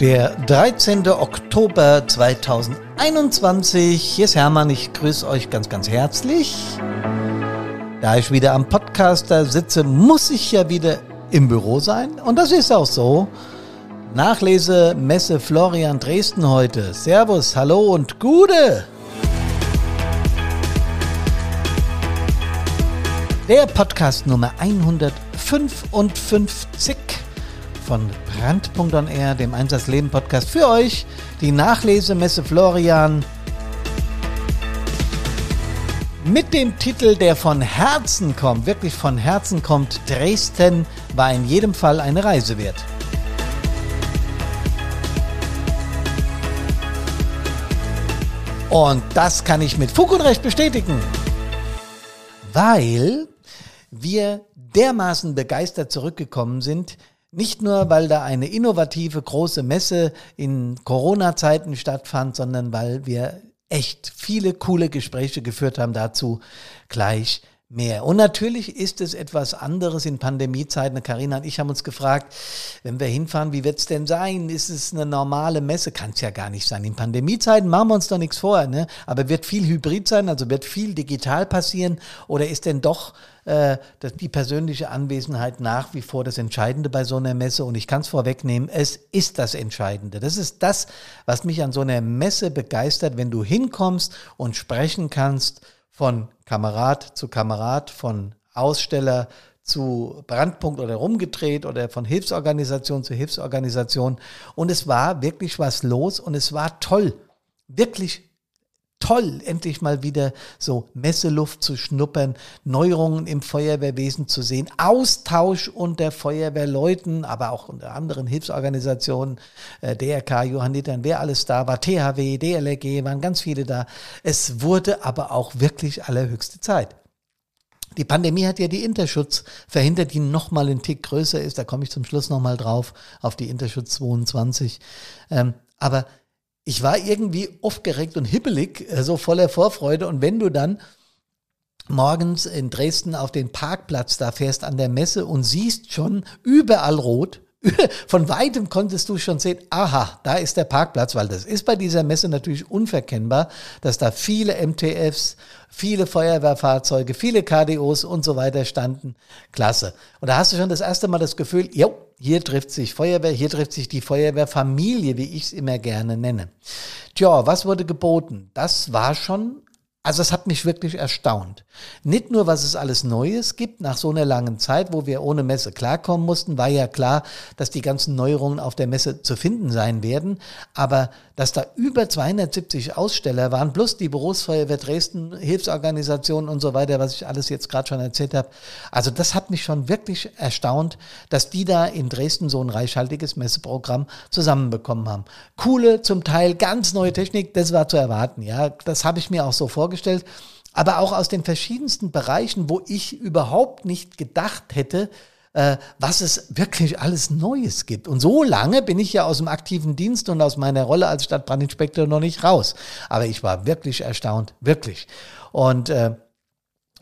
Der 13. Oktober 2021. Hier ist Hermann, ich grüße euch ganz, ganz herzlich. Da ich wieder am Podcaster sitze, muss ich ja wieder im Büro sein. Und das ist auch so. Nachlese Messe Florian Dresden heute. Servus, hallo und Gude! Der Podcast Nummer 155 von Brand.on dem Einsatzleben Podcast für euch. Die Nachlesemesse Florian mit dem Titel, der von Herzen kommt, wirklich von Herzen kommt. Dresden war in jedem Fall eine Reise wert. Und das kann ich mit Fug und Recht bestätigen, weil wir dermaßen begeistert zurückgekommen sind, nicht nur, weil da eine innovative große Messe in Corona-Zeiten stattfand, sondern weil wir echt viele coole Gespräche geführt haben. Dazu gleich mehr. Und natürlich ist es etwas anderes in Pandemiezeiten. Karina und ich haben uns gefragt, wenn wir hinfahren, wie wird es denn sein? Ist es eine normale Messe? Kann es ja gar nicht sein. In Pandemiezeiten machen wir uns doch nichts vor, ne? aber wird viel Hybrid sein, also wird viel digital passieren oder ist denn doch äh, die persönliche Anwesenheit nach wie vor das Entscheidende bei so einer Messe? Und ich kann es vorwegnehmen, es ist das Entscheidende. Das ist das, was mich an so einer Messe begeistert, wenn du hinkommst und sprechen kannst von Kamerad zu Kamerad, von Aussteller zu Brandpunkt oder rumgedreht oder von Hilfsorganisation zu Hilfsorganisation. Und es war wirklich was los und es war toll. Wirklich toll, endlich mal wieder so Messeluft zu schnuppern, Neuerungen im Feuerwehrwesen zu sehen, Austausch unter Feuerwehrleuten, aber auch unter anderen Hilfsorganisationen, äh, DRK, Johannitern, wer alles da war, THW, DLRG, waren ganz viele da. Es wurde aber auch wirklich allerhöchste Zeit. Die Pandemie hat ja die Interschutz verhindert, die nochmal einen Tick größer ist. Da komme ich zum Schluss nochmal drauf, auf die Interschutz 22. Ähm, aber ich war irgendwie aufgeregt und hippelig, äh, so voller Vorfreude. Und wenn du dann morgens in Dresden auf den Parkplatz da fährst an der Messe und siehst schon überall rot, von weitem konntest du schon sehen, aha, da ist der Parkplatz, weil das ist bei dieser Messe natürlich unverkennbar, dass da viele MTFs, viele Feuerwehrfahrzeuge, viele KDOs und so weiter standen. Klasse. Und da hast du schon das erste Mal das Gefühl, jo, hier trifft sich Feuerwehr, hier trifft sich die Feuerwehrfamilie, wie ich es immer gerne nenne. Tja, was wurde geboten? Das war schon also es hat mich wirklich erstaunt. Nicht nur, was es alles Neues gibt nach so einer langen Zeit, wo wir ohne Messe klarkommen mussten, war ja klar, dass die ganzen Neuerungen auf der Messe zu finden sein werden, aber dass da über 270 Aussteller waren, plus die Berufsfeuerwehr Dresden, Hilfsorganisationen und so weiter, was ich alles jetzt gerade schon erzählt habe. Also das hat mich schon wirklich erstaunt, dass die da in Dresden so ein reichhaltiges Messeprogramm zusammenbekommen haben. Coole, zum Teil ganz neue Technik, das war zu erwarten, ja. Das habe ich mir auch so vorgestellt aber auch aus den verschiedensten Bereichen, wo ich überhaupt nicht gedacht hätte, äh, was es wirklich alles Neues gibt. Und so lange bin ich ja aus dem aktiven Dienst und aus meiner Rolle als Stadtbrandinspektor noch nicht raus. Aber ich war wirklich erstaunt, wirklich. Und äh,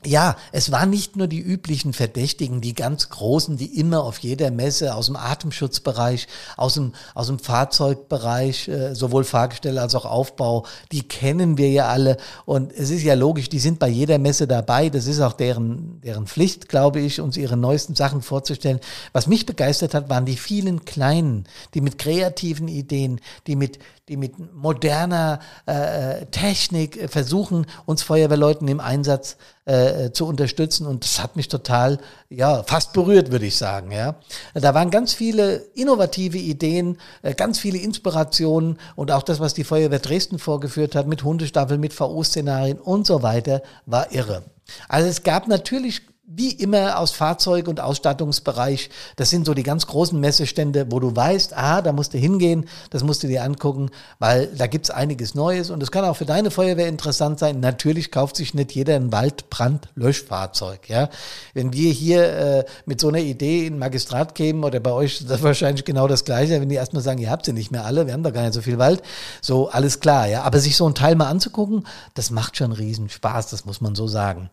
ja, es waren nicht nur die üblichen Verdächtigen, die ganz Großen, die immer auf jeder Messe aus dem Atemschutzbereich, aus dem, aus dem Fahrzeugbereich, äh, sowohl Fahrgestelle als auch Aufbau, die kennen wir ja alle. Und es ist ja logisch, die sind bei jeder Messe dabei. Das ist auch deren, deren Pflicht, glaube ich, uns ihre neuesten Sachen vorzustellen. Was mich begeistert hat, waren die vielen Kleinen, die mit kreativen Ideen, die mit, die mit moderner äh, Technik äh, versuchen, uns Feuerwehrleuten im Einsatz äh, zu unterstützen. Und das hat mich total, ja, fast berührt, würde ich sagen. Ja, da waren ganz viele innovative Ideen, äh, ganz viele Inspirationen und auch das, was die Feuerwehr Dresden vorgeführt hat mit Hundestaffeln, mit VO-Szenarien und so weiter, war irre. Also es gab natürlich wie immer aus Fahrzeug- und Ausstattungsbereich. Das sind so die ganz großen Messestände, wo du weißt, ah, da musst du hingehen, das musst du dir angucken, weil da gibt's einiges Neues und es kann auch für deine Feuerwehr interessant sein. Natürlich kauft sich nicht jeder ein Waldbrandlöschfahrzeug. Ja? Wenn wir hier äh, mit so einer Idee in Magistrat kämen oder bei euch ist das wahrscheinlich genau das Gleiche, wenn die erstmal sagen, ihr habt sie nicht mehr alle, wir haben doch gar nicht so viel Wald. So, alles klar, ja. Aber sich so ein Teil mal anzugucken, das macht schon riesen Spaß, das muss man so sagen.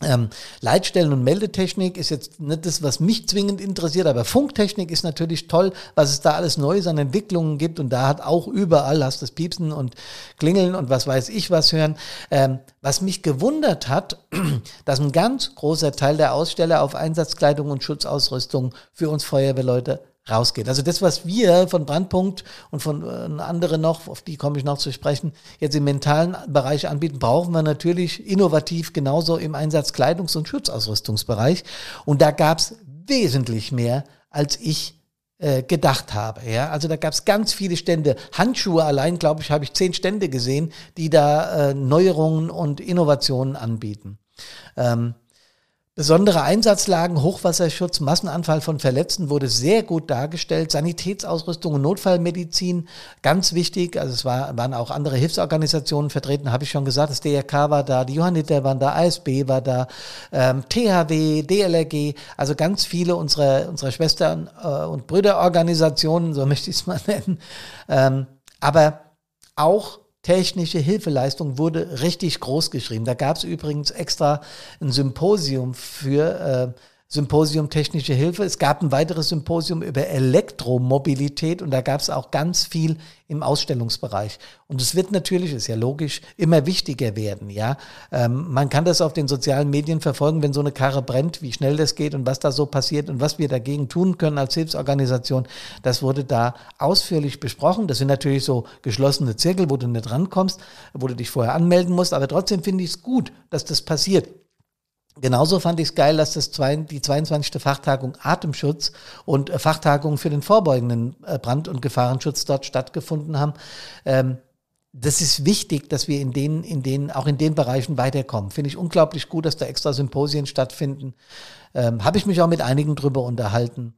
Ähm, Leitstellen und Meldetechnik ist jetzt nicht das, was mich zwingend interessiert, aber Funktechnik ist natürlich toll, was es da alles Neues an Entwicklungen gibt und da hat auch überall, hast das Piepsen und Klingeln und was weiß ich was hören. Ähm, was mich gewundert hat, dass ein ganz großer Teil der Aussteller auf Einsatzkleidung und Schutzausrüstung für uns Feuerwehrleute rausgeht. Also das, was wir von Brandpunkt und von äh, anderen noch, auf die komme ich noch zu sprechen, jetzt im mentalen Bereich anbieten, brauchen wir natürlich innovativ genauso im Einsatzkleidungs- und Schutzausrüstungsbereich. Und da gab es wesentlich mehr, als ich äh, gedacht habe. Ja, also da gab es ganz viele Stände. Handschuhe allein, glaube ich, habe ich zehn Stände gesehen, die da äh, Neuerungen und Innovationen anbieten. Ähm, Besondere Einsatzlagen, Hochwasserschutz, Massenanfall von Verletzten wurde sehr gut dargestellt. Sanitätsausrüstung und Notfallmedizin, ganz wichtig. Also es war, waren auch andere Hilfsorganisationen vertreten, habe ich schon gesagt. Das DRK war da, die Johanniter waren da, ASB war da, ähm, THW, DLRG, also ganz viele unserer, unserer Schwestern- äh, und Brüderorganisationen, so möchte ich es mal nennen. Ähm, aber auch technische Hilfeleistung wurde richtig groß geschrieben. Da gab es übrigens extra ein Symposium für äh, Symposium Technische Hilfe. Es gab ein weiteres Symposium über Elektromobilität und da gab es auch ganz viel im Ausstellungsbereich. Und es wird natürlich, ist ja logisch, immer wichtiger werden. Ja, ähm, man kann das auf den sozialen Medien verfolgen, wenn so eine Karre brennt, wie schnell das geht und was da so passiert und was wir dagegen tun können als Hilfsorganisation. Das wurde da ausführlich besprochen. Das sind natürlich so geschlossene Zirkel, wo du nicht rankommst, wo du dich vorher anmelden musst. Aber trotzdem finde ich es gut, dass das passiert. Genauso fand ich es geil, dass das zwei, die 22. Fachtagung Atemschutz und äh, Fachtagung für den vorbeugenden äh, Brand- und Gefahrenschutz dort stattgefunden haben. Ähm, das ist wichtig, dass wir in den, in den, auch in den Bereichen weiterkommen. Finde ich unglaublich gut, dass da extra Symposien stattfinden. Ähm, Habe ich mich auch mit einigen drüber unterhalten.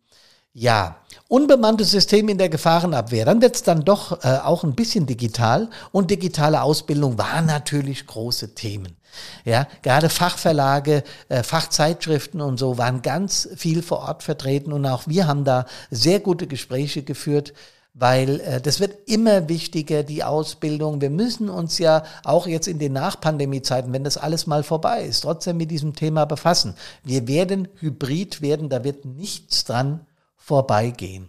Ja, unbemanntes System in der Gefahrenabwehr. Dann wird es dann doch äh, auch ein bisschen digital. Und digitale Ausbildung waren natürlich große Themen. Ja, gerade Fachverlage, äh, Fachzeitschriften und so waren ganz viel vor Ort vertreten und auch wir haben da sehr gute Gespräche geführt, weil äh, das wird immer wichtiger, die Ausbildung. Wir müssen uns ja auch jetzt in den Nachpandemie-Zeiten, wenn das alles mal vorbei ist, trotzdem mit diesem Thema befassen. Wir werden hybrid werden, da wird nichts dran vorbeigehen.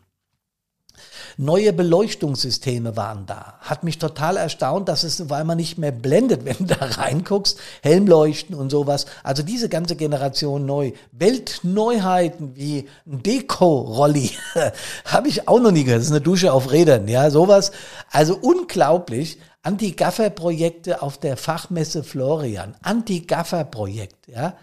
Neue Beleuchtungssysteme waren da. Hat mich total erstaunt, dass es weil man nicht mehr blendet, wenn du da reinguckst. Helmleuchten und sowas. Also diese ganze Generation neu. Weltneuheiten wie ein Deko-Rolli. Habe ich auch noch nie gehört. Das ist eine Dusche auf Rädern. Ja, sowas. Also unglaublich. Anti-Gaffer-Projekte auf der Fachmesse Florian. Anti-Gaffer-Projekt. Ja.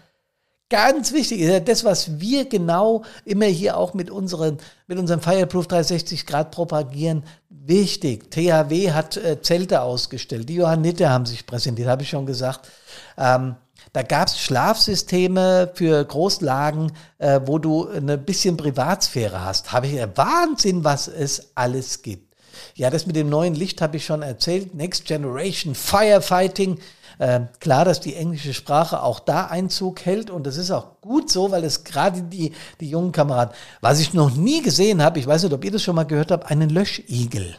Ganz wichtig ist ja das, was wir genau immer hier auch mit, unseren, mit unserem Fireproof 360 Grad propagieren. Wichtig. THW hat äh, Zelte ausgestellt. Die Johanniter haben sich präsentiert, habe ich schon gesagt. Ähm, da gab es Schlafsysteme für Großlagen, äh, wo du eine bisschen Privatsphäre hast. Habe ich ja Wahnsinn, was es alles gibt. Ja, das mit dem neuen Licht habe ich schon erzählt. Next Generation Firefighting. Äh, klar, dass die englische Sprache auch da Einzug hält und das ist auch gut so, weil es gerade die, die jungen Kameraden, was ich noch nie gesehen habe, ich weiß nicht, ob ihr das schon mal gehört habt, einen Löschigel.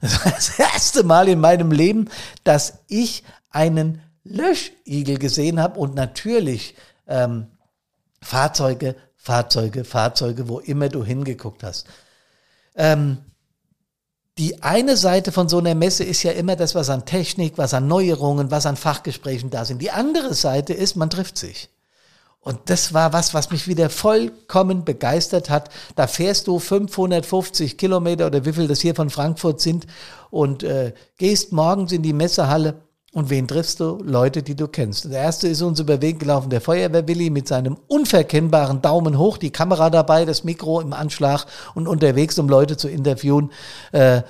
Das war das erste Mal in meinem Leben, dass ich einen Löschigel gesehen habe und natürlich ähm, Fahrzeuge, Fahrzeuge, Fahrzeuge, wo immer du hingeguckt hast. Ähm, die eine Seite von so einer Messe ist ja immer das, was an Technik, was an Neuerungen, was an Fachgesprächen da sind. Die andere Seite ist, man trifft sich. Und das war was, was mich wieder vollkommen begeistert hat. Da fährst du 550 Kilometer oder wie viel das hier von Frankfurt sind und äh, gehst morgens in die Messehalle und wen triffst du? Leute, die du kennst. Der erste ist uns über Weg gelaufen, der Feuerwehrwilli mit seinem unverkennbaren Daumen hoch, die Kamera dabei, das Mikro im Anschlag und unterwegs, um Leute zu interviewen. Äh,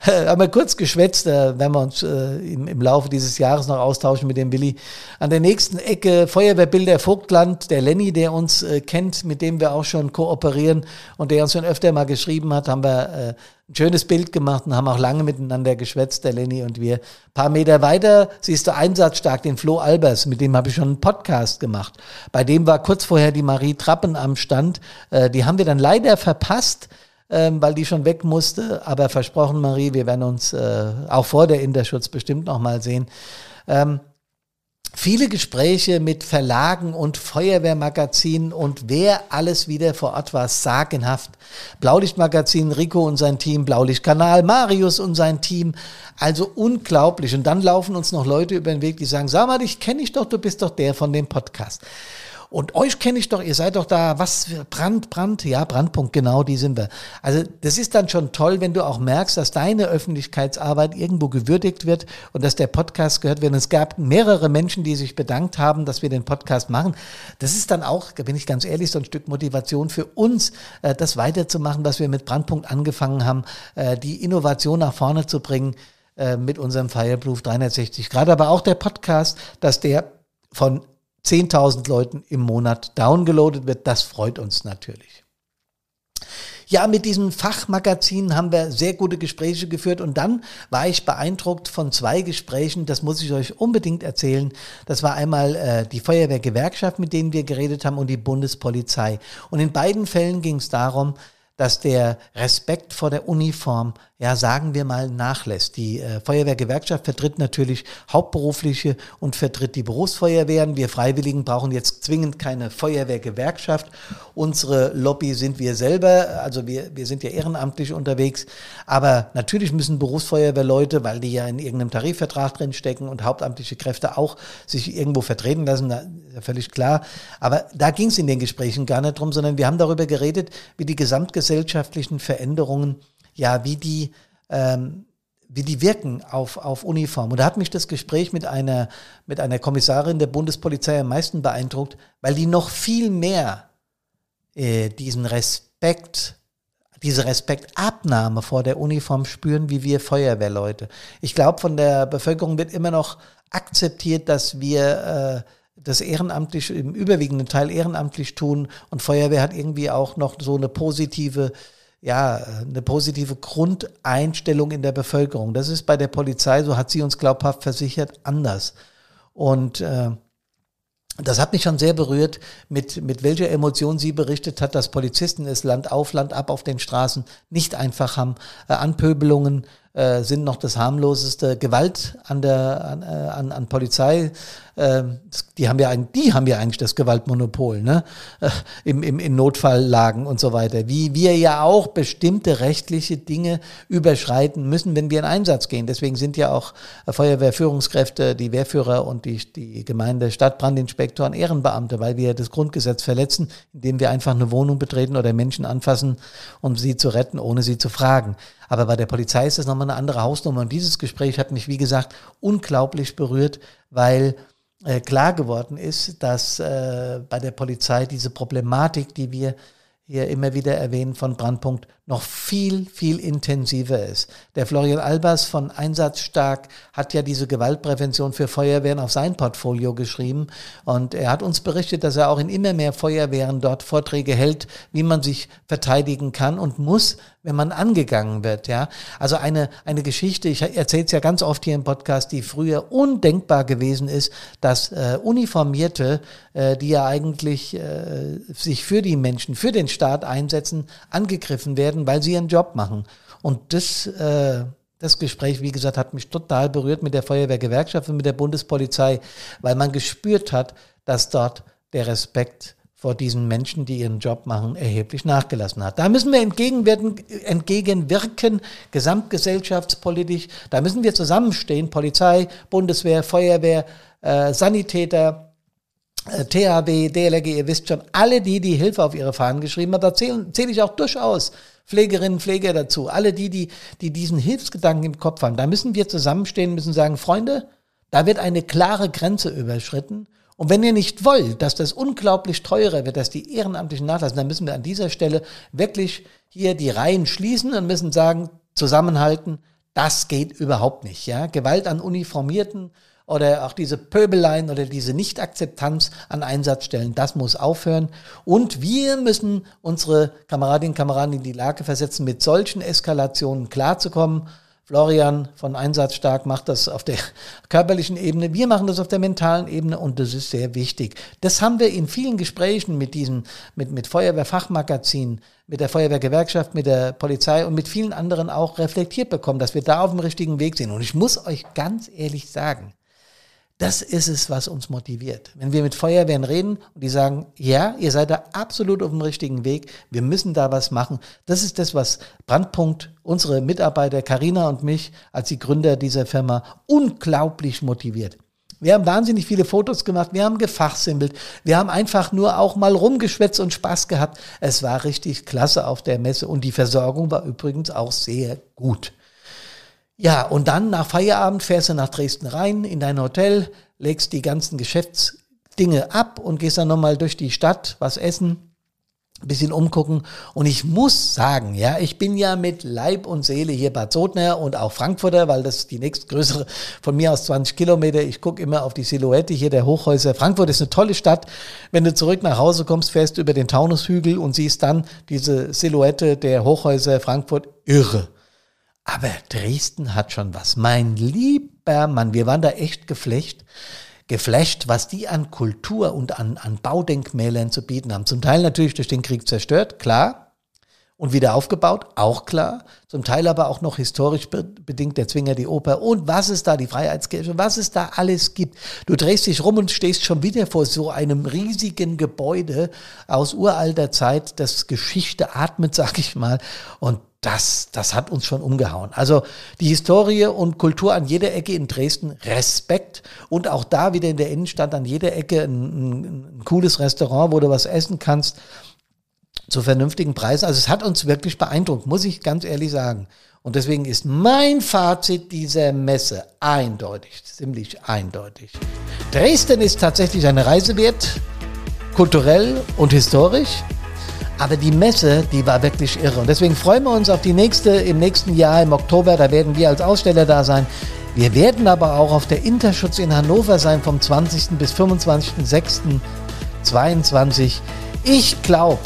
haben wir kurz geschwätzt, da werden wir uns äh, im, Laufe dieses Jahres noch austauschen mit dem Willi. An der nächsten Ecke Feuerwehrbilder Vogtland, der Lenny, der uns äh, kennt, mit dem wir auch schon kooperieren und der uns schon öfter mal geschrieben hat, haben wir äh, ein schönes Bild gemacht und haben auch lange miteinander geschwätzt, der Lenny und wir. Ein paar Meter weiter siehst du einsatzstark den Flo Albers, mit dem habe ich schon einen Podcast gemacht. Bei dem war kurz vorher die Marie Trappen am Stand. Äh, die haben wir dann leider verpasst ähm, weil die schon weg musste. Aber versprochen, Marie, wir werden uns äh, auch vor der Interschutz bestimmt noch mal sehen. Ähm, viele Gespräche mit Verlagen und Feuerwehrmagazinen und wer alles wieder vor Ort war, sagenhaft. Blaulichtmagazin, Rico und sein Team, Blaulichtkanal, Marius und sein Team. Also unglaublich. Und dann laufen uns noch Leute über den Weg, die sagen, sag mal, dich kenne ich doch, du bist doch der von dem Podcast. Und euch kenne ich doch, ihr seid doch da, was, Brand, Brand, ja, Brandpunkt, genau, die sind wir. Also das ist dann schon toll, wenn du auch merkst, dass deine Öffentlichkeitsarbeit irgendwo gewürdigt wird und dass der Podcast gehört wird. Und es gab mehrere Menschen, die sich bedankt haben, dass wir den Podcast machen. Das ist dann auch, da bin ich ganz ehrlich, so ein Stück Motivation für uns, äh, das weiterzumachen, was wir mit Brandpunkt angefangen haben, äh, die Innovation nach vorne zu bringen äh, mit unserem Fireproof 360 Grad, aber auch der Podcast, dass der von 10.000 Leuten im Monat downgeloadet wird. Das freut uns natürlich. Ja, mit diesem Fachmagazin haben wir sehr gute Gespräche geführt und dann war ich beeindruckt von zwei Gesprächen, das muss ich euch unbedingt erzählen. Das war einmal äh, die Feuerwehrgewerkschaft, mit denen wir geredet haben und die Bundespolizei. Und in beiden Fällen ging es darum, dass der Respekt vor der Uniform ja, sagen wir mal, nachlässt. Die äh, Feuerwehrgewerkschaft vertritt natürlich Hauptberufliche und vertritt die Berufsfeuerwehren. Wir Freiwilligen brauchen jetzt zwingend keine Feuerwehrgewerkschaft. Unsere Lobby sind wir selber, also wir, wir sind ja ehrenamtlich unterwegs. Aber natürlich müssen Berufsfeuerwehrleute, weil die ja in irgendeinem Tarifvertrag drin stecken und hauptamtliche Kräfte auch sich irgendwo vertreten lassen, ja völlig klar. Aber da ging es in den Gesprächen gar nicht drum, sondern wir haben darüber geredet, wie die gesamtgesellschaftlichen Veränderungen ja, wie die, ähm, wie die wirken auf, auf Uniform. Und da hat mich das Gespräch mit einer, mit einer Kommissarin der Bundespolizei am meisten beeindruckt, weil die noch viel mehr äh, diesen Respekt, diese Respektabnahme vor der Uniform spüren, wie wir Feuerwehrleute. Ich glaube, von der Bevölkerung wird immer noch akzeptiert, dass wir äh, das ehrenamtlich, im überwiegenden Teil ehrenamtlich tun und Feuerwehr hat irgendwie auch noch so eine positive ja, eine positive Grundeinstellung in der Bevölkerung. Das ist bei der Polizei, so hat sie uns glaubhaft versichert, anders. Und äh, das hat mich schon sehr berührt, mit, mit welcher Emotion sie berichtet hat, dass Polizisten es Land auf, Land ab auf den Straßen nicht einfach haben. Äh, Anpöbelungen äh, sind noch das harmloseste. Gewalt an der an, äh, an, an Polizei ähm, die haben ja eigentlich, die haben ja eigentlich das Gewaltmonopol, ne? Äh, Im, im, in Notfalllagen und so weiter. Wie wir ja auch bestimmte rechtliche Dinge überschreiten müssen, wenn wir in Einsatz gehen. Deswegen sind ja auch Feuerwehrführungskräfte, die Wehrführer und die, die Gemeinde Stadtbrandinspektoren Ehrenbeamte, weil wir das Grundgesetz verletzen, indem wir einfach eine Wohnung betreten oder Menschen anfassen, um sie zu retten, ohne sie zu fragen. Aber bei der Polizei ist das nochmal eine andere Hausnummer. Und dieses Gespräch hat mich, wie gesagt, unglaublich berührt, weil äh, klar geworden ist, dass äh, bei der Polizei diese Problematik, die wir hier immer wieder erwähnen von Brandpunkt, noch viel, viel intensiver ist. Der Florian Albers von Einsatzstark hat ja diese Gewaltprävention für Feuerwehren auf sein Portfolio geschrieben und er hat uns berichtet, dass er auch in immer mehr Feuerwehren dort Vorträge hält, wie man sich verteidigen kann und muss, wenn man angegangen wird. Ja, also eine eine Geschichte. Ich erzähle es ja ganz oft hier im Podcast, die früher undenkbar gewesen ist, dass äh, Uniformierte, äh, die ja eigentlich äh, sich für die Menschen, für den Staat einsetzen, angegriffen werden weil sie ihren Job machen. Und das, äh, das Gespräch, wie gesagt, hat mich total berührt mit der Feuerwehrgewerkschaft und mit der Bundespolizei, weil man gespürt hat, dass dort der Respekt vor diesen Menschen, die ihren Job machen, erheblich nachgelassen hat. Da müssen wir entgegenwirken, gesamtgesellschaftspolitisch. Da müssen wir zusammenstehen, Polizei, Bundeswehr, Feuerwehr, äh, Sanitäter, äh, THW, DLRG, ihr wisst schon, alle die, die Hilfe auf ihre Fahnen geschrieben haben, da zähle zähl ich auch durchaus Pflegerinnen, Pfleger dazu, alle die, die, die diesen Hilfsgedanken im Kopf haben. Da müssen wir zusammenstehen, müssen sagen, Freunde, da wird eine klare Grenze überschritten. Und wenn ihr nicht wollt, dass das unglaublich teurer wird, dass die Ehrenamtlichen nachlassen, dann müssen wir an dieser Stelle wirklich hier die Reihen schließen und müssen sagen, zusammenhalten, das geht überhaupt nicht. Ja? Gewalt an Uniformierten oder auch diese Pöbeleien oder diese Nichtakzeptanz an Einsatzstellen, das muss aufhören. Und wir müssen unsere Kameradinnen und Kameraden in die Lage versetzen, mit solchen Eskalationen klarzukommen. Florian von Einsatzstark macht das auf der körperlichen Ebene. Wir machen das auf der mentalen Ebene und das ist sehr wichtig. Das haben wir in vielen Gesprächen mit diesen, mit, mit Feuerwehrfachmagazinen, mit der Feuerwehrgewerkschaft, mit der Polizei und mit vielen anderen auch reflektiert bekommen, dass wir da auf dem richtigen Weg sind. Und ich muss euch ganz ehrlich sagen, Das ist es, was uns motiviert. Wenn wir mit Feuerwehren reden und die sagen, ja, ihr seid da absolut auf dem richtigen Weg, wir müssen da was machen. Das ist das, was Brandpunkt, unsere Mitarbeiter, Karina und mich als die Gründer dieser Firma unglaublich motiviert. Wir haben wahnsinnig viele Fotos gemacht, wir haben gefachsimpelt, wir haben einfach nur auch mal rumgeschwätzt und Spaß gehabt. Es war richtig klasse auf der Messe und die Versorgung war übrigens auch sehr gut. Ja, und dann nach Feierabend fährst du nach Dresden rein in dein Hotel, legst die ganzen Geschäftsdinge ab und gehst dann nochmal durch die Stadt, was essen, ein bisschen umgucken. Und ich muss sagen, ja, ich bin ja mit Leib und Seele hier Bad Sodner und auch Frankfurter, weil das ist die nächstgrößere von mir aus 20 Kilometer. Ich gucke immer auf die Silhouette hier der Hochhäuser. Frankfurt ist eine tolle Stadt. Wenn du zurück nach Hause kommst, fährst du über den Taunushügel und siehst dann diese Silhouette der Hochhäuser Frankfurt. Irre. Aber Dresden hat schon was. Mein lieber Mann, wir waren da echt geflecht, geflasht, was die an Kultur und an, an Baudenkmälern zu bieten haben. Zum Teil natürlich durch den Krieg zerstört, klar. Und wieder aufgebaut, auch klar. Zum Teil aber auch noch historisch bedingt der Zwinger, die Oper und was es da, die Freiheitskirche, was es da alles gibt. Du drehst dich rum und stehst schon wieder vor so einem riesigen Gebäude aus uralter Zeit, das Geschichte atmet, sag ich mal. Und das, das hat uns schon umgehauen. Also die Historie und Kultur an jeder Ecke in Dresden, Respekt. Und auch da wieder in der Innenstadt an jeder Ecke ein, ein, ein cooles Restaurant, wo du was essen kannst zu vernünftigen Preisen. Also es hat uns wirklich beeindruckt, muss ich ganz ehrlich sagen. Und deswegen ist mein Fazit dieser Messe eindeutig, ziemlich eindeutig. Dresden ist tatsächlich eine Reise wert, kulturell und historisch. Aber die Messe, die war wirklich irre. Und deswegen freuen wir uns auf die nächste im nächsten Jahr im Oktober. Da werden wir als Aussteller da sein. Wir werden aber auch auf der Interschutz in Hannover sein vom 20. bis 25.06.22. Ich glaube,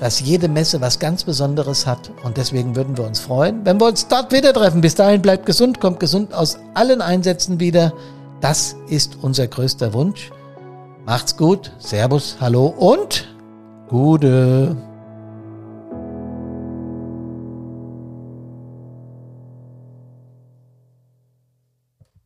dass jede Messe was ganz Besonderes hat. Und deswegen würden wir uns freuen, wenn wir uns dort wieder treffen. Bis dahin bleibt gesund, kommt gesund aus allen Einsätzen wieder. Das ist unser größter Wunsch. Macht's gut. Servus, hallo und Gute.